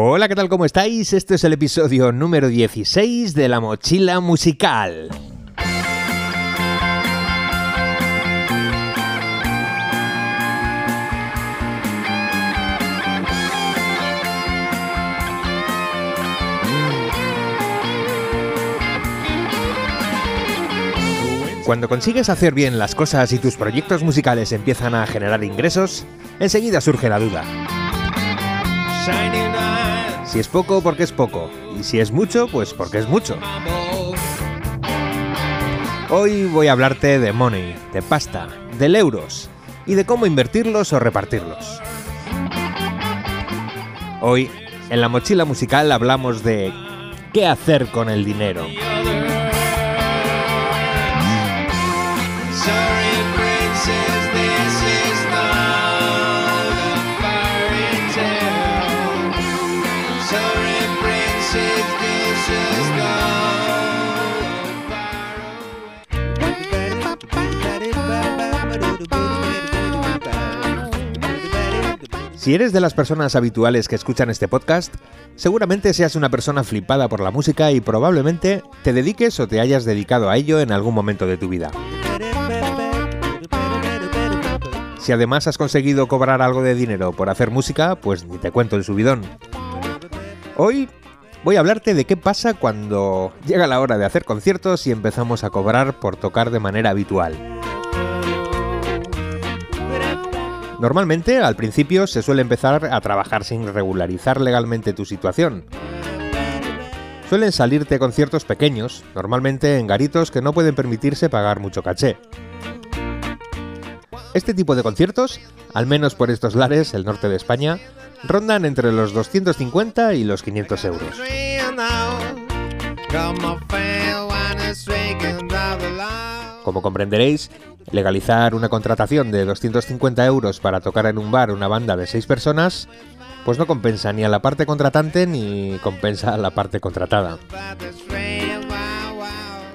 Hola, ¿qué tal? ¿Cómo estáis? Este es el episodio número 16 de La Mochila Musical. Cuando consigues hacer bien las cosas y tus proyectos musicales empiezan a generar ingresos, enseguida surge la duda. Si es poco, porque es poco. Y si es mucho, pues porque es mucho. Hoy voy a hablarte de money, de pasta, del euros y de cómo invertirlos o repartirlos. Hoy, en la mochila musical hablamos de qué hacer con el dinero. Si eres de las personas habituales que escuchan este podcast, seguramente seas una persona flipada por la música y probablemente te dediques o te hayas dedicado a ello en algún momento de tu vida. Si además has conseguido cobrar algo de dinero por hacer música, pues ni te cuento el subidón. Hoy voy a hablarte de qué pasa cuando llega la hora de hacer conciertos y empezamos a cobrar por tocar de manera habitual. Normalmente, al principio, se suele empezar a trabajar sin regularizar legalmente tu situación. Suelen salirte conciertos pequeños, normalmente en garitos que no pueden permitirse pagar mucho caché. Este tipo de conciertos, al menos por estos lares, el norte de España, rondan entre los 250 y los 500 euros. Como comprenderéis, legalizar una contratación de 250 euros para tocar en un bar una banda de 6 personas, pues no compensa ni a la parte contratante ni compensa a la parte contratada.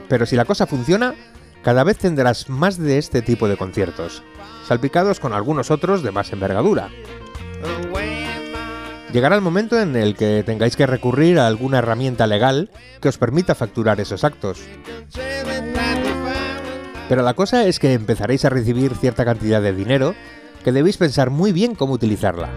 Pero si la cosa funciona, cada vez tendrás más de este tipo de conciertos, salpicados con algunos otros de más envergadura. Llegará el momento en el que tengáis que recurrir a alguna herramienta legal que os permita facturar esos actos. Pero la cosa es que empezaréis a recibir cierta cantidad de dinero que debéis pensar muy bien cómo utilizarla.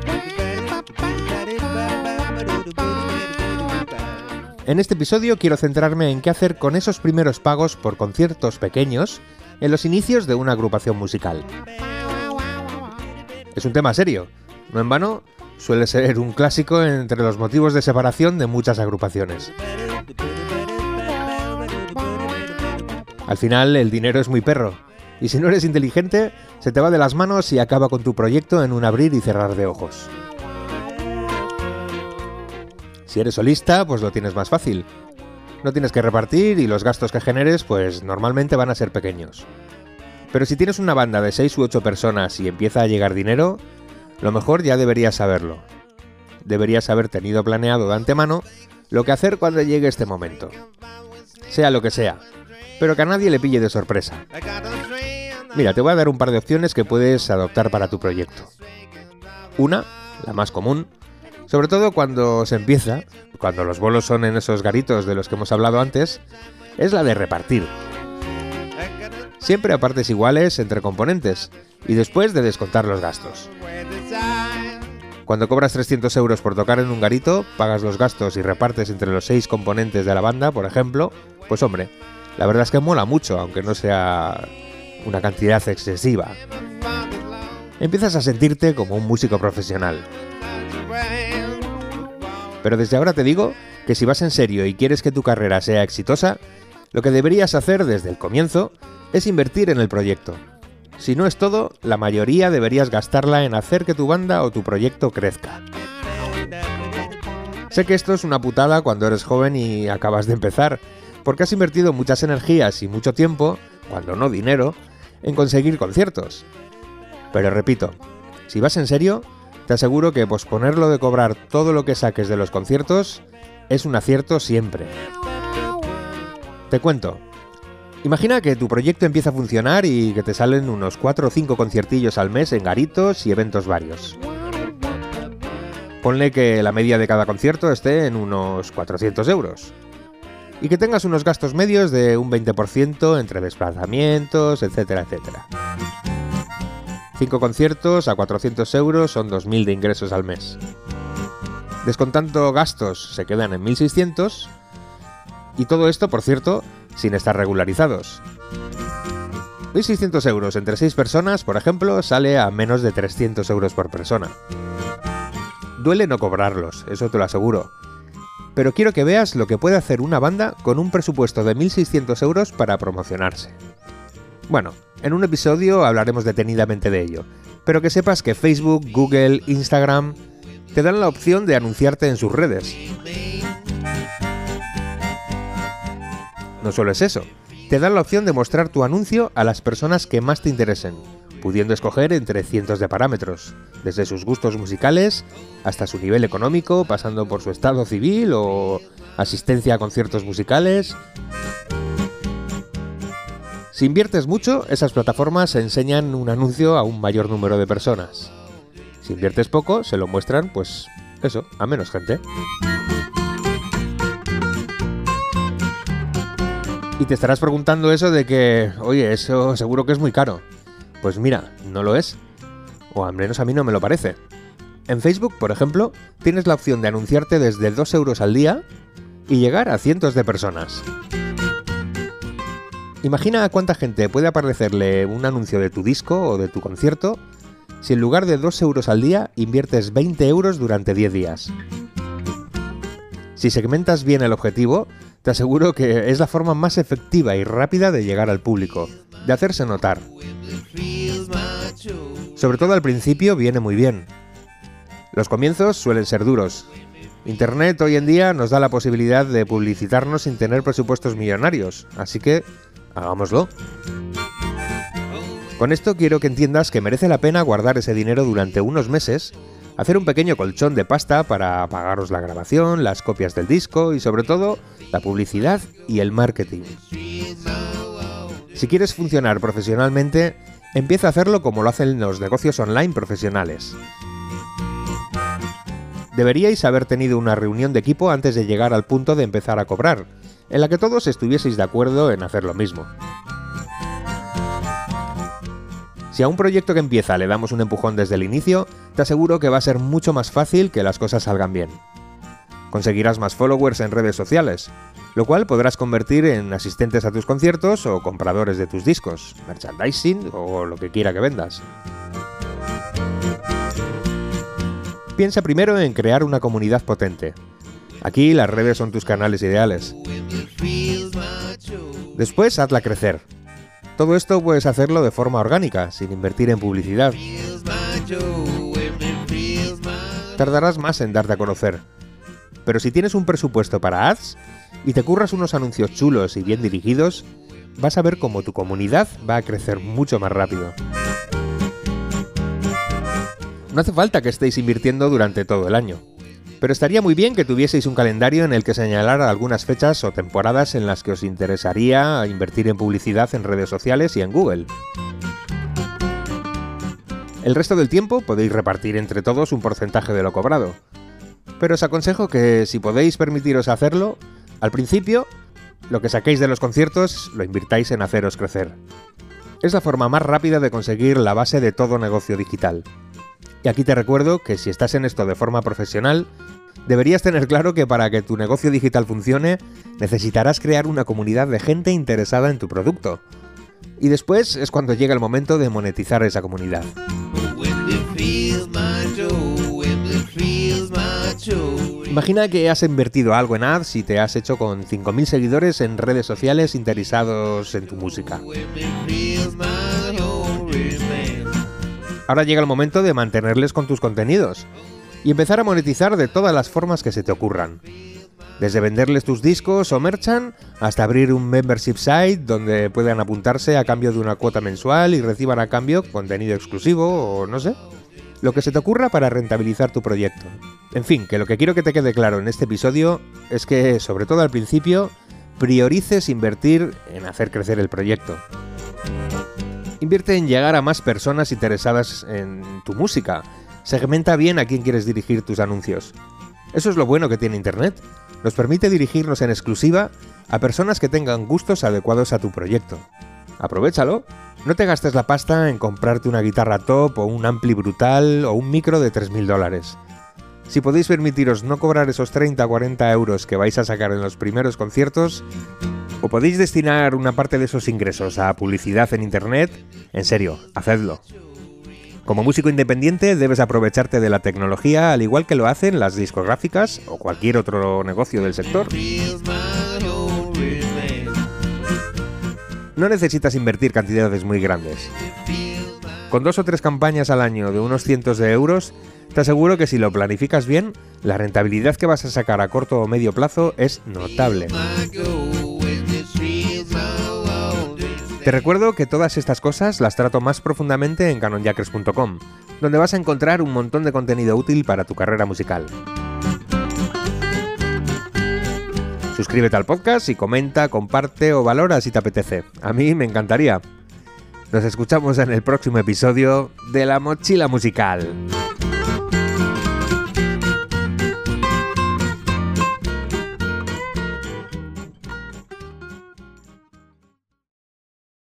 En este episodio quiero centrarme en qué hacer con esos primeros pagos por conciertos pequeños en los inicios de una agrupación musical. Es un tema serio, no en vano, suele ser un clásico entre los motivos de separación de muchas agrupaciones. Al final el dinero es muy perro, y si no eres inteligente, se te va de las manos y acaba con tu proyecto en un abrir y cerrar de ojos. Si eres solista, pues lo tienes más fácil. No tienes que repartir y los gastos que generes, pues normalmente van a ser pequeños. Pero si tienes una banda de 6 u 8 personas y empieza a llegar dinero, lo mejor ya deberías saberlo. Deberías haber tenido planeado de antemano lo que hacer cuando llegue este momento. Sea lo que sea, pero que a nadie le pille de sorpresa. Mira, te voy a dar un par de opciones que puedes adoptar para tu proyecto. Una, la más común, sobre todo cuando se empieza, cuando los bolos son en esos garitos de los que hemos hablado antes, es la de repartir. Siempre a partes iguales entre componentes y después de descontar los gastos. Cuando cobras 300 euros por tocar en un garito, pagas los gastos y repartes entre los seis componentes de la banda, por ejemplo, pues hombre, la verdad es que mola mucho, aunque no sea una cantidad excesiva. Empiezas a sentirte como un músico profesional. Pero desde ahora te digo que si vas en serio y quieres que tu carrera sea exitosa, lo que deberías hacer desde el comienzo es invertir en el proyecto. Si no es todo, la mayoría deberías gastarla en hacer que tu banda o tu proyecto crezca. Sé que esto es una putada cuando eres joven y acabas de empezar, porque has invertido muchas energías y mucho tiempo, cuando no dinero, en conseguir conciertos. Pero repito, si vas en serio, te aseguro que posponerlo de cobrar todo lo que saques de los conciertos es un acierto siempre. Te cuento. Imagina que tu proyecto empieza a funcionar y que te salen unos 4 o 5 conciertillos al mes en garitos y eventos varios. Ponle que la media de cada concierto esté en unos 400 euros. Y que tengas unos gastos medios de un 20% entre desplazamientos, etcétera, etcétera. 5 conciertos a 400 euros son 2.000 de ingresos al mes. Descontando gastos se quedan en 1.600 y todo esto, por cierto, sin estar regularizados. 1.600 euros entre 6 personas, por ejemplo, sale a menos de 300 euros por persona. Duele no cobrarlos, eso te lo aseguro. Pero quiero que veas lo que puede hacer una banda con un presupuesto de 1.600 euros para promocionarse. Bueno, en un episodio hablaremos detenidamente de ello, pero que sepas que Facebook, Google, Instagram te dan la opción de anunciarte en sus redes. No solo es eso, te dan la opción de mostrar tu anuncio a las personas que más te interesen, pudiendo escoger entre cientos de parámetros, desde sus gustos musicales hasta su nivel económico, pasando por su estado civil o asistencia a conciertos musicales. Si inviertes mucho, esas plataformas enseñan un anuncio a un mayor número de personas. Si inviertes poco, se lo muestran, pues eso, a menos gente. Y te estarás preguntando eso de que, oye, eso seguro que es muy caro. Pues mira, no lo es. O al menos a mí no me lo parece. En Facebook, por ejemplo, tienes la opción de anunciarte desde 2 euros al día y llegar a cientos de personas. Imagina a cuánta gente puede aparecerle un anuncio de tu disco o de tu concierto si en lugar de 2 euros al día inviertes 20 euros durante 10 días. Si segmentas bien el objetivo, te aseguro que es la forma más efectiva y rápida de llegar al público, de hacerse notar. Sobre todo al principio viene muy bien. Los comienzos suelen ser duros. Internet hoy en día nos da la posibilidad de publicitarnos sin tener presupuestos millonarios, así que hagámoslo. Con esto quiero que entiendas que merece la pena guardar ese dinero durante unos meses, hacer un pequeño colchón de pasta para pagaros la grabación, las copias del disco y sobre todo la publicidad y el marketing. Si quieres funcionar profesionalmente, empieza a hacerlo como lo hacen los negocios online profesionales. Deberíais haber tenido una reunión de equipo antes de llegar al punto de empezar a cobrar, en la que todos estuvieseis de acuerdo en hacer lo mismo. Si a un proyecto que empieza le damos un empujón desde el inicio, te aseguro que va a ser mucho más fácil que las cosas salgan bien. Conseguirás más followers en redes sociales, lo cual podrás convertir en asistentes a tus conciertos o compradores de tus discos, merchandising o lo que quiera que vendas. Piensa primero en crear una comunidad potente, Aquí las redes son tus canales ideales. Después hazla crecer. Todo esto puedes hacerlo de forma orgánica, sin invertir en publicidad. Tardarás más en darte a conocer. Pero si tienes un presupuesto para ads y te curras unos anuncios chulos y bien dirigidos, vas a ver cómo tu comunidad va a crecer mucho más rápido. No hace falta que estéis invirtiendo durante todo el año. Pero estaría muy bien que tuvieseis un calendario en el que señalara algunas fechas o temporadas en las que os interesaría invertir en publicidad en redes sociales y en Google. El resto del tiempo podéis repartir entre todos un porcentaje de lo cobrado. Pero os aconsejo que si podéis permitiros hacerlo, al principio, lo que saquéis de los conciertos lo invirtáis en haceros crecer. Es la forma más rápida de conseguir la base de todo negocio digital. Y aquí te recuerdo que si estás en esto de forma profesional, deberías tener claro que para que tu negocio digital funcione, necesitarás crear una comunidad de gente interesada en tu producto. Y después es cuando llega el momento de monetizar esa comunidad. Imagina que has invertido algo en ads y te has hecho con 5.000 seguidores en redes sociales interesados en tu música. Ahora llega el momento de mantenerles con tus contenidos y empezar a monetizar de todas las formas que se te ocurran. Desde venderles tus discos o merchan hasta abrir un membership site donde puedan apuntarse a cambio de una cuota mensual y reciban a cambio contenido exclusivo o no sé. Lo que se te ocurra para rentabilizar tu proyecto. En fin, que lo que quiero que te quede claro en este episodio es que, sobre todo al principio, priorices invertir en hacer crecer el proyecto. Invierte en llegar a más personas interesadas en tu música, Segmenta bien a quién quieres dirigir tus anuncios. Eso es lo bueno que tiene Internet. Nos permite dirigirnos en exclusiva a personas que tengan gustos adecuados a tu proyecto. Aprovechalo. No te gastes la pasta en comprarte una guitarra top o un ampli brutal o un micro de 3.000 dólares. Si podéis permitiros no cobrar esos 30 o 40 euros que vais a sacar en los primeros conciertos, o podéis destinar una parte de esos ingresos a publicidad en Internet, en serio, hacedlo. Como músico independiente debes aprovecharte de la tecnología al igual que lo hacen las discográficas o cualquier otro negocio del sector. No necesitas invertir cantidades muy grandes. Con dos o tres campañas al año de unos cientos de euros, te aseguro que si lo planificas bien, la rentabilidad que vas a sacar a corto o medio plazo es notable. Te recuerdo que todas estas cosas las trato más profundamente en canonjacres.com, donde vas a encontrar un montón de contenido útil para tu carrera musical. Suscríbete al podcast y comenta, comparte o valora si te apetece. A mí me encantaría. Nos escuchamos en el próximo episodio de La Mochila Musical.